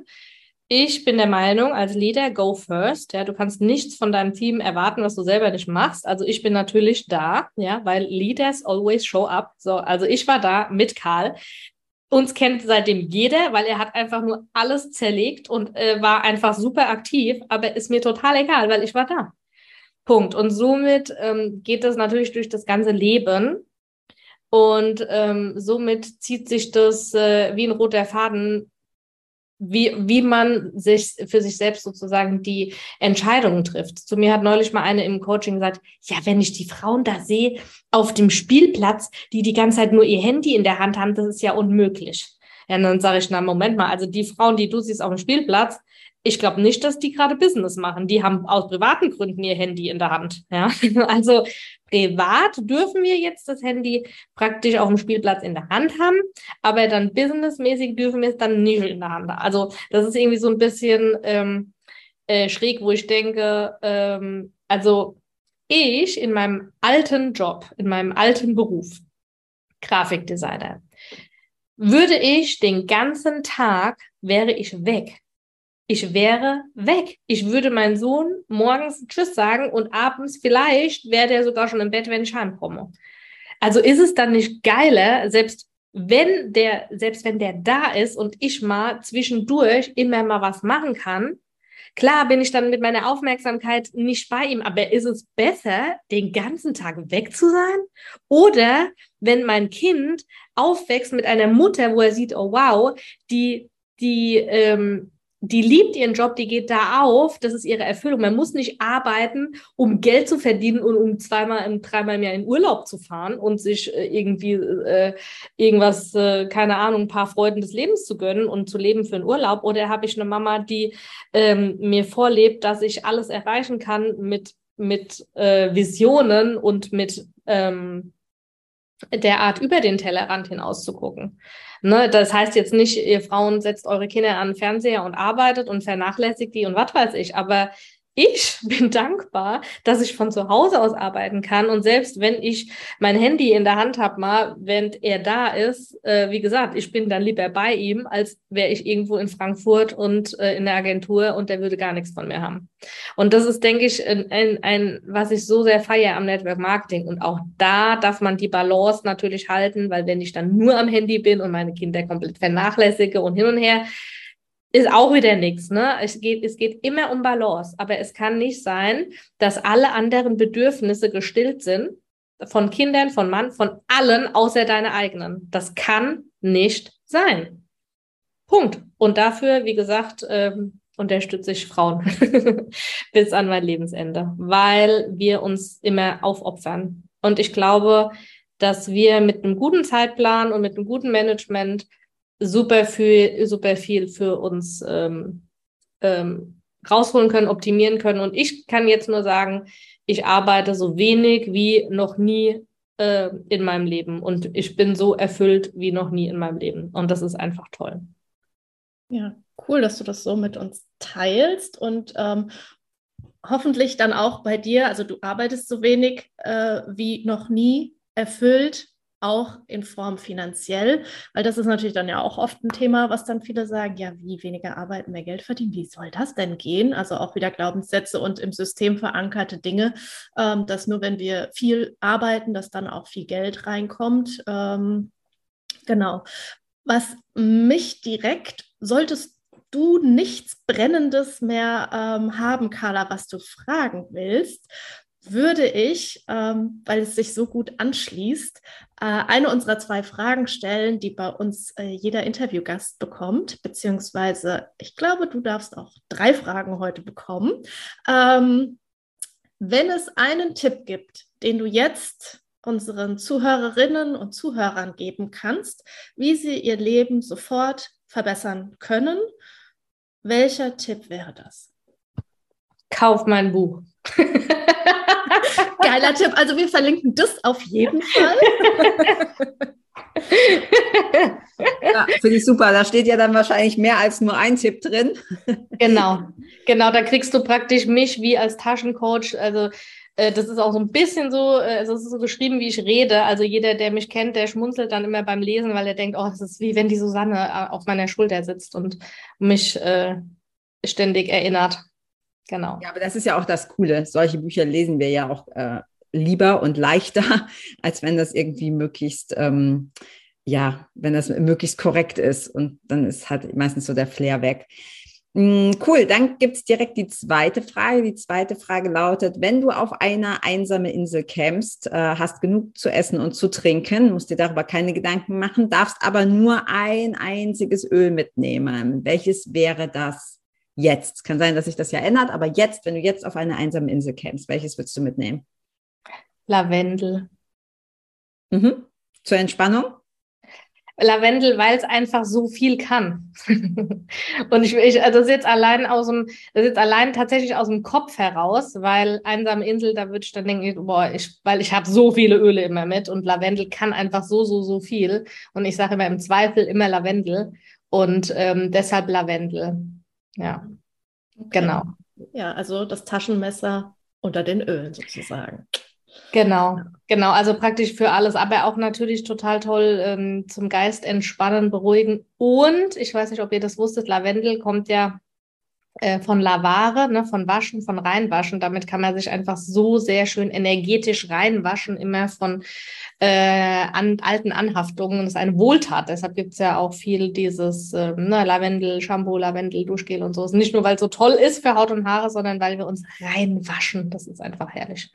ich bin der Meinung, als Leader, go first. Ja, du kannst nichts von deinem Team erwarten, was du selber nicht machst. Also ich bin natürlich da, ja, weil Leaders always show up. So, also ich war da mit Karl. Uns kennt seitdem jeder, weil er hat einfach nur alles zerlegt und äh, war einfach super aktiv, aber ist mir total egal, weil ich war da. Punkt. Und somit ähm, geht das natürlich durch das ganze Leben. Und ähm, somit zieht sich das äh, wie ein roter Faden wie, wie man sich für sich selbst sozusagen die Entscheidungen trifft. Zu mir hat neulich mal eine im Coaching gesagt, ja, wenn ich die Frauen da sehe auf dem Spielplatz, die die ganze Zeit nur ihr Handy in der Hand haben, das ist ja unmöglich. Ja, dann sage ich, na, Moment mal, also die Frauen, die du siehst auf dem Spielplatz, ich glaube nicht, dass die gerade Business machen. Die haben aus privaten Gründen ihr Handy in der Hand. Ja? (laughs) Also privat dürfen wir jetzt das Handy praktisch auf dem Spielplatz in der Hand haben, aber dann businessmäßig dürfen wir es dann nicht in der Hand haben. Also das ist irgendwie so ein bisschen ähm, äh, schräg, wo ich denke, ähm, also ich in meinem alten Job, in meinem alten Beruf, Grafikdesigner, würde ich den ganzen Tag, wäre ich weg ich wäre weg. Ich würde meinen Sohn morgens Tschüss sagen und abends vielleicht wäre der sogar schon im Bett, wenn ich heimkomme. Also ist es dann nicht geiler, selbst wenn der, selbst wenn der da ist und ich mal zwischendurch immer mal was machen kann, klar bin ich dann mit meiner Aufmerksamkeit nicht bei ihm, aber ist es besser, den ganzen Tag weg zu sein? Oder wenn mein Kind aufwächst mit einer Mutter, wo er sieht, oh wow, die, die, ähm, die liebt ihren Job, die geht da auf, das ist ihre Erfüllung. Man muss nicht arbeiten, um Geld zu verdienen und um zweimal, dreimal im Jahr in Urlaub zu fahren und sich äh, irgendwie äh, irgendwas, äh, keine Ahnung, ein paar Freuden des Lebens zu gönnen und zu leben für einen Urlaub. Oder habe ich eine Mama, die ähm, mir vorlebt, dass ich alles erreichen kann mit, mit äh, Visionen und mit ähm, der Art über den Tellerrand hinaus zu gucken. Ne, das heißt jetzt nicht, ihr Frauen setzt eure Kinder an den Fernseher und arbeitet und vernachlässigt die und was weiß ich, aber ich bin dankbar, dass ich von zu Hause aus arbeiten kann. Und selbst wenn ich mein Handy in der Hand habe, mal, während er da ist, äh, wie gesagt, ich bin dann lieber bei ihm, als wäre ich irgendwo in Frankfurt und äh, in der Agentur und der würde gar nichts von mir haben. Und das ist, denke ich, ein, ein, ein, was ich so sehr feiere am Network Marketing. Und auch da darf man die Balance natürlich halten, weil wenn ich dann nur am Handy bin und meine Kinder komplett vernachlässige und hin und her, ist auch wieder nichts. Ne? Es, geht, es geht immer um Balance, aber es kann nicht sein, dass alle anderen Bedürfnisse gestillt sind, von Kindern, von Mann, von allen, außer deine eigenen. Das kann nicht sein. Punkt. Und dafür, wie gesagt, ähm, unterstütze ich Frauen (laughs) bis an mein Lebensende, weil wir uns immer aufopfern. Und ich glaube, dass wir mit einem guten Zeitplan und mit einem guten Management super viel, super viel für uns ähm, ähm, rausholen können, optimieren können. Und ich kann jetzt nur sagen, ich arbeite so wenig wie noch nie äh, in meinem Leben. Und ich bin so erfüllt wie noch nie in meinem Leben. Und das ist einfach toll. Ja, cool, dass du das so mit uns teilst und ähm, hoffentlich dann auch bei dir, also du arbeitest so wenig äh, wie noch nie erfüllt auch in Form finanziell, weil das ist natürlich dann ja auch oft ein Thema, was dann viele sagen, ja, wie weniger arbeiten, mehr Geld verdienen, wie soll das denn gehen? Also auch wieder Glaubenssätze und im System verankerte Dinge, ähm, dass nur wenn wir viel arbeiten, dass dann auch viel Geld reinkommt. Ähm, genau. Was mich direkt, solltest du nichts Brennendes mehr ähm, haben, Carla, was du fragen willst, würde ich, ähm, weil es sich so gut anschließt, äh, eine unserer zwei Fragen stellen, die bei uns äh, jeder Interviewgast bekommt, beziehungsweise ich glaube, du darfst auch drei Fragen heute bekommen. Ähm, wenn es einen Tipp gibt, den du jetzt unseren Zuhörerinnen und Zuhörern geben kannst, wie sie ihr Leben sofort verbessern können, welcher Tipp wäre das? Kauf mein Buch. (laughs) Geiler Tipp. Also wir verlinken das auf jeden Fall. (laughs) ja, finde ich super. Da steht ja dann wahrscheinlich mehr als nur ein Tipp drin. genau, (laughs) genau. Da kriegst du praktisch mich wie als Taschencoach. Also äh, das ist auch so ein bisschen so, äh, also es ist so geschrieben, wie ich rede. Also jeder, der mich kennt, der schmunzelt dann immer beim Lesen, weil er denkt, oh, das ist wie wenn die Susanne äh, auf meiner Schulter sitzt und mich äh, ständig erinnert. Genau. Ja, aber das ist ja auch das Coole. Solche Bücher lesen wir ja auch äh, lieber und leichter, (laughs) als wenn das irgendwie möglichst, ähm, ja, wenn das möglichst korrekt ist. Und dann ist halt meistens so der Flair weg. Mm, cool, dann gibt es direkt die zweite Frage. Die zweite Frage lautet, wenn du auf einer einsamen Insel campst, äh, hast genug zu essen und zu trinken, musst dir darüber keine Gedanken machen, darfst aber nur ein einziges Öl mitnehmen. Welches wäre das? Jetzt. Kann sein, dass sich das ja ändert, aber jetzt, wenn du jetzt auf eine einsame Insel kämst, welches würdest du mitnehmen? Lavendel. Mhm. Zur Entspannung? Lavendel, weil es einfach so viel kann. (laughs) und ich, ich also das ist jetzt allein aus dem, das ist jetzt allein tatsächlich aus dem Kopf heraus, weil einsame Insel, da würde ich dann denken, boah, ich, weil ich habe so viele Öle immer mit und Lavendel kann einfach so, so, so viel. Und ich sage immer im Zweifel immer Lavendel und ähm, deshalb Lavendel. Ja, okay. genau. Ja, also das Taschenmesser unter den Ölen sozusagen. Genau, genau. Also praktisch für alles, aber auch natürlich total toll ähm, zum Geist entspannen, beruhigen. Und ich weiß nicht, ob ihr das wusstet, Lavendel kommt ja äh, von Lavare, ne, von Waschen, von Reinwaschen. Damit kann man sich einfach so sehr schön energetisch reinwaschen, immer von äh, an, alten Anhaftungen. Das ist eine Wohltat. Deshalb gibt es ja auch viel dieses äh, ne, Lavendel, Shampoo, Lavendel, Duschgel und so. Nicht nur, weil es so toll ist für Haut und Haare, sondern weil wir uns reinwaschen. Das ist einfach herrlich.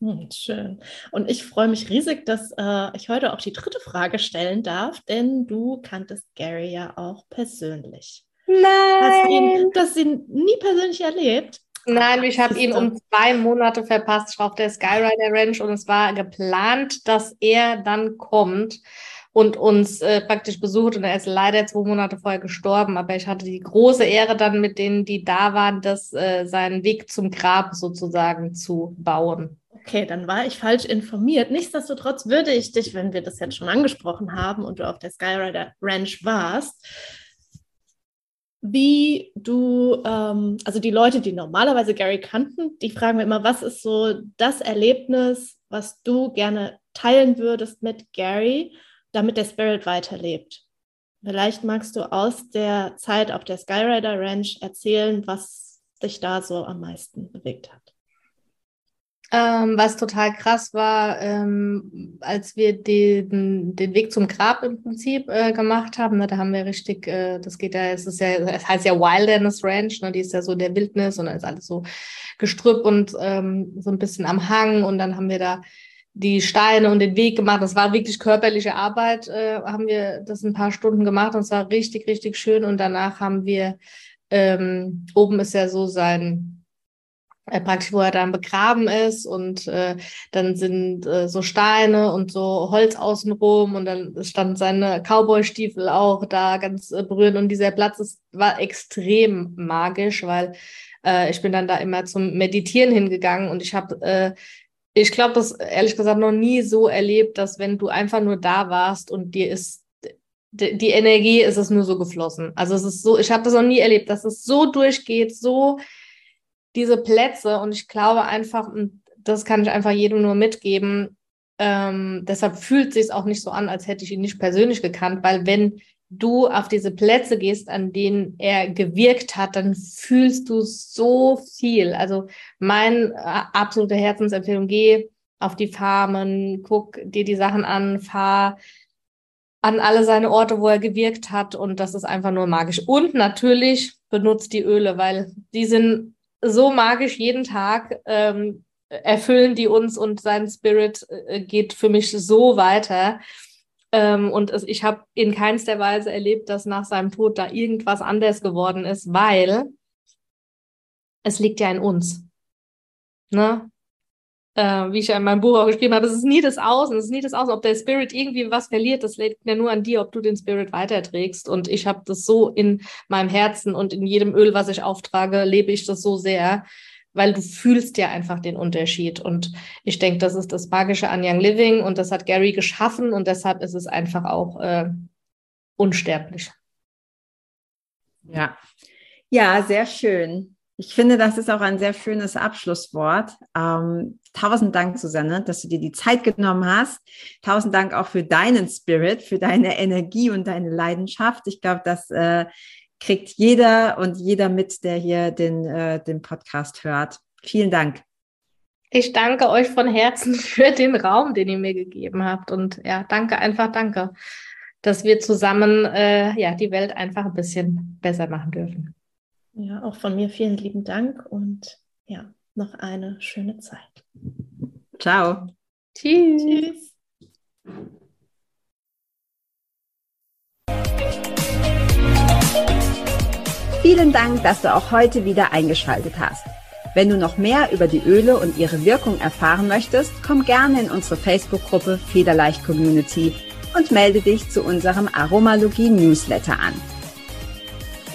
Hm, schön. Und ich freue mich riesig, dass äh, ich heute auch die dritte Frage stellen darf, denn du kanntest Gary ja auch persönlich. Nein! Hast ihn, du hast ihn nie persönlich erlebt? Nein, ich habe ihn um zwei Monate verpasst. Ich war auf der Skyrider Ranch und es war geplant, dass er dann kommt und uns äh, praktisch besucht. Und er ist leider zwei Monate vorher gestorben. Aber ich hatte die große Ehre dann mit denen, die da waren, das, äh, seinen Weg zum Grab sozusagen zu bauen. Okay, dann war ich falsch informiert. Nichtsdestotrotz würde ich dich, wenn wir das jetzt schon angesprochen haben und du auf der Skyrider Ranch warst, wie du, ähm, also die Leute, die normalerweise Gary kannten, die fragen mir immer, was ist so das Erlebnis, was du gerne teilen würdest mit Gary, damit der Spirit weiterlebt. Vielleicht magst du aus der Zeit auf der Skyrider Ranch erzählen, was dich da so am meisten bewegt hat. Ähm, was total krass war, ähm, als wir den, den Weg zum Grab im Prinzip äh, gemacht haben, ne, da haben wir richtig, äh, das geht ja, es ist ja, es heißt ja Wilderness Ranch, ne, die ist ja so der Wildnis und dann ist alles so Gestrüpp und ähm, so ein bisschen am Hang und dann haben wir da die Steine und den Weg gemacht. Das war wirklich körperliche Arbeit, äh, haben wir das ein paar Stunden gemacht und es war richtig, richtig schön und danach haben wir, ähm, oben ist ja so sein praktisch, wo er dann begraben ist und äh, dann sind äh, so Steine und so Holz außenrum und dann stand seine Cowboy-Stiefel auch da ganz äh, berührend und dieser Platz ist, war extrem magisch, weil äh, ich bin dann da immer zum Meditieren hingegangen und ich habe äh, ich glaube, das ehrlich gesagt noch nie so erlebt, dass wenn du einfach nur da warst und dir ist die Energie ist es nur so geflossen. Also es ist so, ich habe das noch nie erlebt, dass es so durchgeht, so diese Plätze und ich glaube einfach, und das kann ich einfach jedem nur mitgeben, ähm, deshalb fühlt sich auch nicht so an, als hätte ich ihn nicht persönlich gekannt, weil wenn du auf diese Plätze gehst, an denen er gewirkt hat, dann fühlst du so viel. Also mein äh, absolute Herzensempfehlung, geh auf die Farmen, guck dir die Sachen an, fahr an alle seine Orte, wo er gewirkt hat und das ist einfach nur magisch. Und natürlich benutzt die Öle, weil die sind so magisch jeden Tag ähm, erfüllen die uns und sein Spirit äh, geht für mich so weiter. Ähm, und es, ich habe in keinster Weise erlebt, dass nach seinem Tod da irgendwas anders geworden ist, weil es liegt ja in uns. Ne? Äh, wie ich ja in meinem Buch auch geschrieben habe, es ist nie das Außen, es ist nie das Außen. Ob der Spirit irgendwie was verliert, das liegt ja nur an dir, ob du den Spirit weiterträgst. Und ich habe das so in meinem Herzen und in jedem Öl, was ich auftrage, lebe ich das so sehr, weil du fühlst ja einfach den Unterschied. Und ich denke, das ist das Magische an Young Living und das hat Gary geschaffen und deshalb ist es einfach auch äh, unsterblich. Ja. Ja, sehr schön. Ich finde, das ist auch ein sehr schönes Abschlusswort. Ähm, tausend Dank, Susanne, dass du dir die Zeit genommen hast. Tausend Dank auch für deinen Spirit, für deine Energie und deine Leidenschaft. Ich glaube, das äh, kriegt jeder und jeder mit, der hier den, äh, den Podcast hört. Vielen Dank. Ich danke euch von Herzen (laughs) für den Raum, den ihr mir gegeben habt. Und ja, danke, einfach danke, dass wir zusammen äh, ja, die Welt einfach ein bisschen besser machen dürfen. Ja, auch von mir vielen lieben Dank und ja, noch eine schöne Zeit. Ciao. Tschüss. Tschüss. Vielen Dank, dass du auch heute wieder eingeschaltet hast. Wenn du noch mehr über die Öle und ihre Wirkung erfahren möchtest, komm gerne in unsere Facebook-Gruppe Federleicht Community und melde dich zu unserem Aromalogie-Newsletter an.